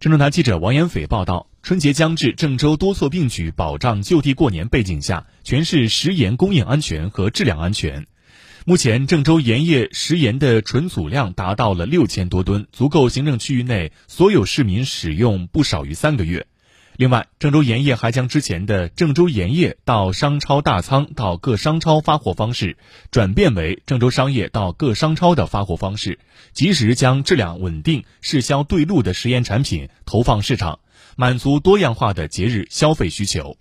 郑州台记者王延斐报道：春节将至，郑州多措并举保障就地过年背景下，全市食盐供应安全和质量安全。目前，郑州盐业食盐的存储量达到了六千多吨，足够行政区域内所有市民使用不少于三个月。另外，郑州盐业还将之前的郑州盐业到商超大仓到各商超发货方式，转变为郑州商业到各商超的发货方式，及时将质量稳定、适销对路的食盐产品投放市场，满足多样化的节日消费需求。